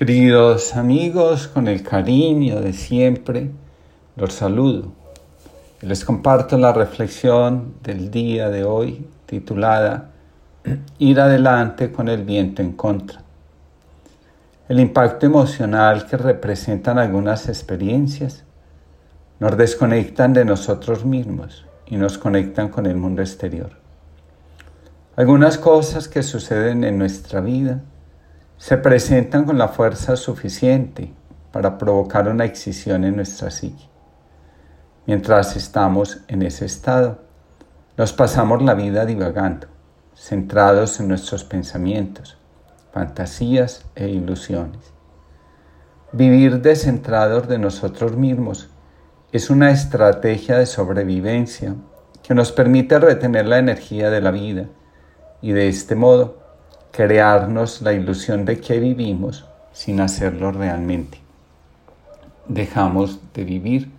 Queridos amigos, con el cariño de siempre, los saludo. Les comparto la reflexión del día de hoy titulada Ir adelante con el viento en contra. El impacto emocional que representan algunas experiencias nos desconectan de nosotros mismos y nos conectan con el mundo exterior. Algunas cosas que suceden en nuestra vida se presentan con la fuerza suficiente para provocar una excisión en nuestra psique. Mientras estamos en ese estado, nos pasamos la vida divagando, centrados en nuestros pensamientos, fantasías e ilusiones. Vivir descentrados de nosotros mismos es una estrategia de sobrevivencia que nos permite retener la energía de la vida y de este modo crearnos la ilusión de que vivimos sin hacerlo realmente. Dejamos de vivir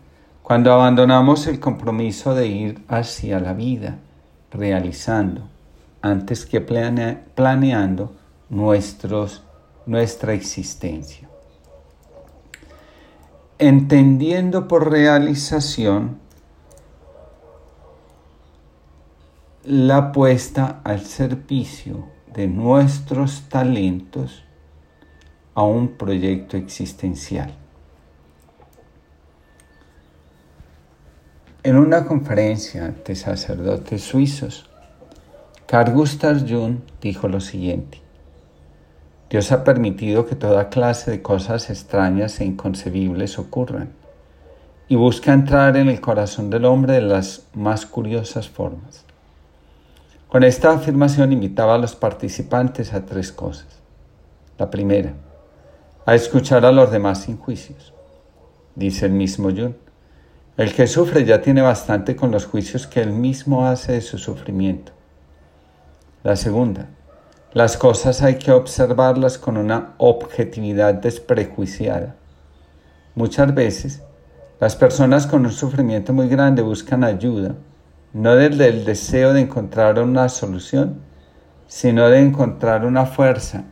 cuando abandonamos el compromiso de ir hacia la vida, realizando, antes que planeando nuestra existencia. Entendiendo por realización la puesta al servicio de nuestros talentos a un proyecto existencial. En una conferencia de sacerdotes suizos, Carl Gustav Jung dijo lo siguiente. Dios ha permitido que toda clase de cosas extrañas e inconcebibles ocurran y busca entrar en el corazón del hombre de las más curiosas formas. Con esta afirmación invitaba a los participantes a tres cosas. La primera, a escuchar a los demás sin juicios. Dice el mismo Jung, el que sufre ya tiene bastante con los juicios que él mismo hace de su sufrimiento. La segunda, las cosas hay que observarlas con una objetividad desprejuiciada. Muchas veces, las personas con un sufrimiento muy grande buscan ayuda no desde el deseo de encontrar una solución, sino de encontrar una fuerza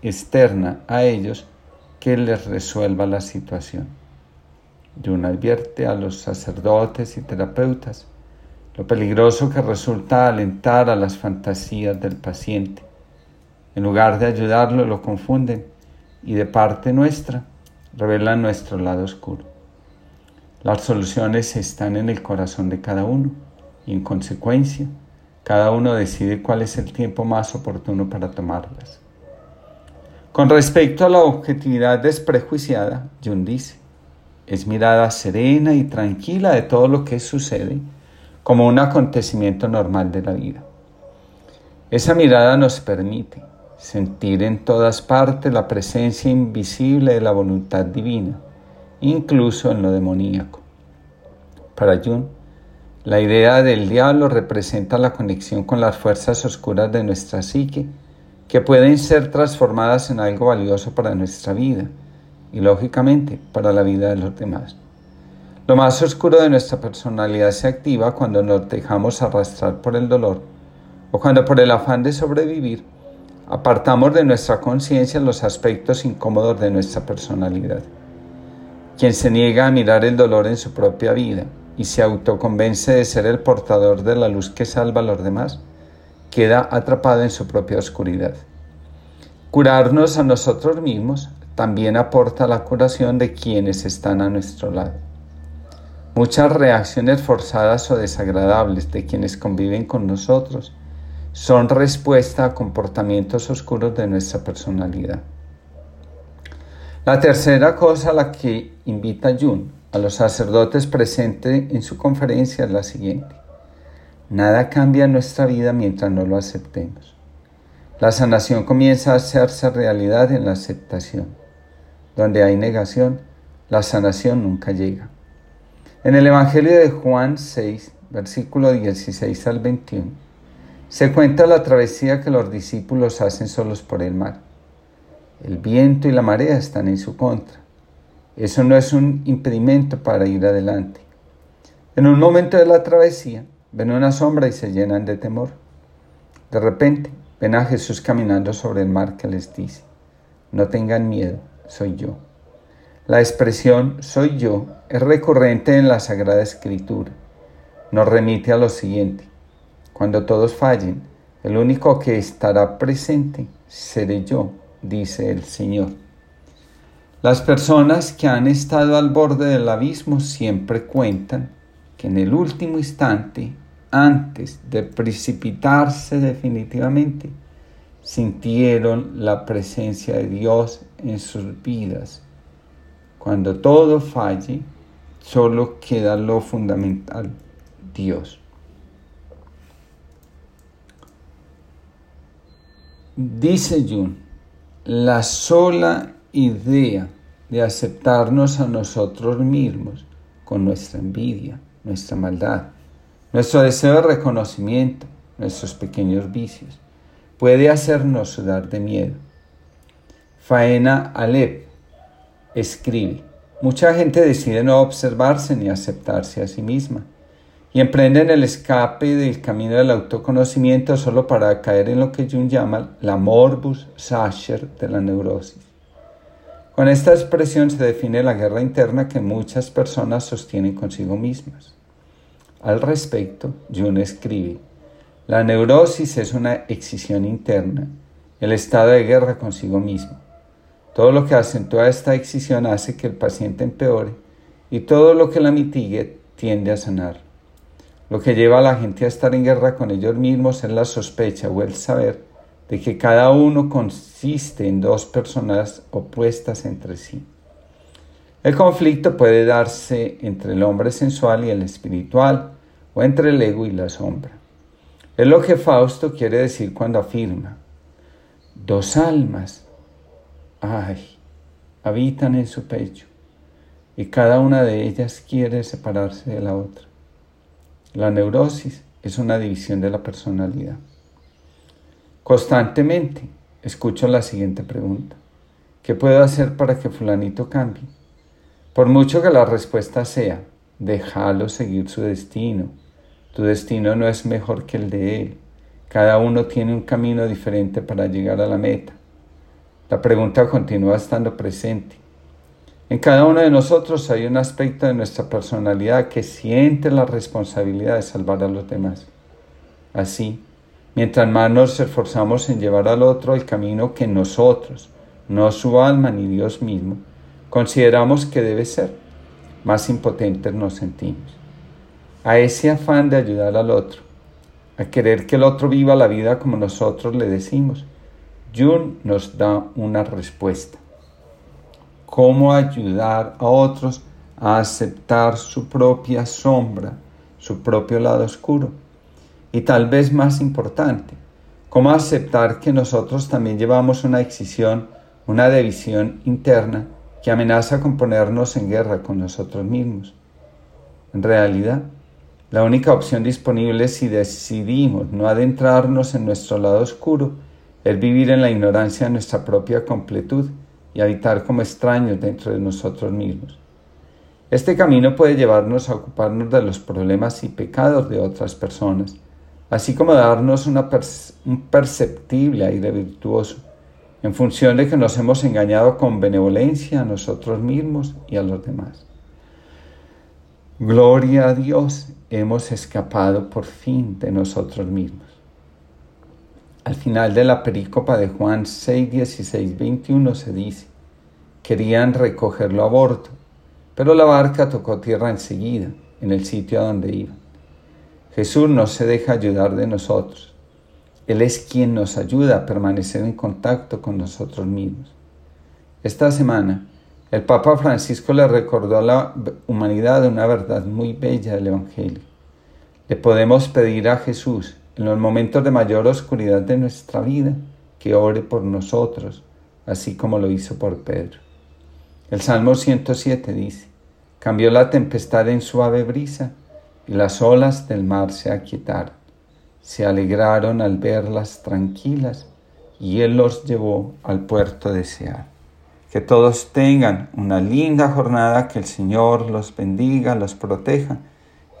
externa a ellos que les resuelva la situación. Jung advierte a los sacerdotes y terapeutas lo peligroso que resulta alentar a las fantasías del paciente. En lugar de ayudarlo, lo confunden y de parte nuestra revelan nuestro lado oscuro. Las soluciones están en el corazón de cada uno y en consecuencia cada uno decide cuál es el tiempo más oportuno para tomarlas. Con respecto a la objetividad desprejuiciada, Jung dice, es mirada serena y tranquila de todo lo que sucede como un acontecimiento normal de la vida. Esa mirada nos permite sentir en todas partes la presencia invisible de la voluntad divina, incluso en lo demoníaco. Para Jung, la idea del diablo representa la conexión con las fuerzas oscuras de nuestra psique, que pueden ser transformadas en algo valioso para nuestra vida y, lógicamente, para la vida de los demás. Lo más oscuro de nuestra personalidad se activa cuando nos dejamos arrastrar por el dolor o cuando por el afán de sobrevivir apartamos de nuestra conciencia los aspectos incómodos de nuestra personalidad. Quien se niega a mirar el dolor en su propia vida y se autoconvence de ser el portador de la luz que salva a los demás, queda atrapado en su propia oscuridad. Curarnos a nosotros mismos también aporta la curación de quienes están a nuestro lado. Muchas reacciones forzadas o desagradables de quienes conviven con nosotros son respuesta a comportamientos oscuros de nuestra personalidad. La tercera cosa a la que invita Jung a los sacerdotes presentes en su conferencia es la siguiente. Nada cambia nuestra vida mientras no lo aceptemos. La sanación comienza a hacerse realidad en la aceptación. Donde hay negación, la sanación nunca llega. En el Evangelio de Juan 6, versículo 16 al 21, se cuenta la travesía que los discípulos hacen solos por el mar. El viento y la marea están en su contra eso no es un impedimento para ir adelante. En un momento de la travesía, ven una sombra y se llenan de temor. De repente, ven a Jesús caminando sobre el mar que les dice, no tengan miedo, soy yo. La expresión soy yo es recurrente en la Sagrada Escritura. Nos remite a lo siguiente. Cuando todos fallen, el único que estará presente seré yo, dice el Señor. Las personas que han estado al borde del abismo siempre cuentan que en el último instante, antes de precipitarse definitivamente, sintieron la presencia de Dios en sus vidas. Cuando todo falle, solo queda lo fundamental, Dios. Dice Jun, la sola idea de aceptarnos a nosotros mismos con nuestra envidia, nuestra maldad, nuestro deseo de reconocimiento, nuestros pequeños vicios, puede hacernos sudar de miedo. Faena Alep escribe, mucha gente decide no observarse ni aceptarse a sí misma y emprenden el escape del camino del autoconocimiento solo para caer en lo que Jung llama la morbus sacer de la neurosis. Con esta expresión se define la guerra interna que muchas personas sostienen consigo mismas. Al respecto, Jung escribe, la neurosis es una excisión interna, el estado de guerra consigo mismo. Todo lo que acentúa esta excisión hace que el paciente empeore y todo lo que la mitigue tiende a sanar. Lo que lleva a la gente a estar en guerra con ellos mismos es la sospecha o el saber de que cada uno consiste en dos personas opuestas entre sí. El conflicto puede darse entre el hombre sensual y el espiritual, o entre el ego y la sombra. Es lo que Fausto quiere decir cuando afirma, dos almas, ay, habitan en su pecho, y cada una de ellas quiere separarse de la otra. La neurosis es una división de la personalidad. Constantemente escucho la siguiente pregunta. ¿Qué puedo hacer para que fulanito cambie? Por mucho que la respuesta sea, déjalo seguir su destino. Tu destino no es mejor que el de él. Cada uno tiene un camino diferente para llegar a la meta. La pregunta continúa estando presente. En cada uno de nosotros hay un aspecto de nuestra personalidad que siente la responsabilidad de salvar a los demás. Así, mientras más nos esforzamos en llevar al otro el camino que nosotros, no su alma ni Dios mismo, consideramos que debe ser, más impotentes nos sentimos. A ese afán de ayudar al otro, a querer que el otro viva la vida como nosotros le decimos, Jung nos da una respuesta cómo ayudar a otros a aceptar su propia sombra, su propio lado oscuro. Y tal vez más importante, cómo aceptar que nosotros también llevamos una excisión, una división interna que amenaza con ponernos en guerra con nosotros mismos. En realidad, la única opción disponible si decidimos no adentrarnos en nuestro lado oscuro es vivir en la ignorancia de nuestra propia completud y habitar como extraños dentro de nosotros mismos. Este camino puede llevarnos a ocuparnos de los problemas y pecados de otras personas, así como darnos una un perceptible aire virtuoso, en función de que nos hemos engañado con benevolencia a nosotros mismos y a los demás. Gloria a Dios, hemos escapado por fin de nosotros mismos. Al final de la perícopa de Juan 6, 16, 21 se dice, querían recogerlo a bordo, pero la barca tocó tierra enseguida, en el sitio a donde iban. Jesús no se deja ayudar de nosotros. Él es quien nos ayuda a permanecer en contacto con nosotros mismos. Esta semana, el Papa Francisco le recordó a la humanidad una verdad muy bella del Evangelio. Le podemos pedir a Jesús en los momentos de mayor oscuridad de nuestra vida, que ore por nosotros, así como lo hizo por Pedro. El Salmo 107 dice, cambió la tempestad en suave brisa y las olas del mar se aquietaron. Se alegraron al verlas tranquilas y Él los llevó al puerto deseado. Que todos tengan una linda jornada, que el Señor los bendiga, los proteja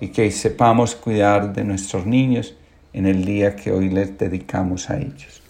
y que sepamos cuidar de nuestros niños en el día que hoy les dedicamos a ellos.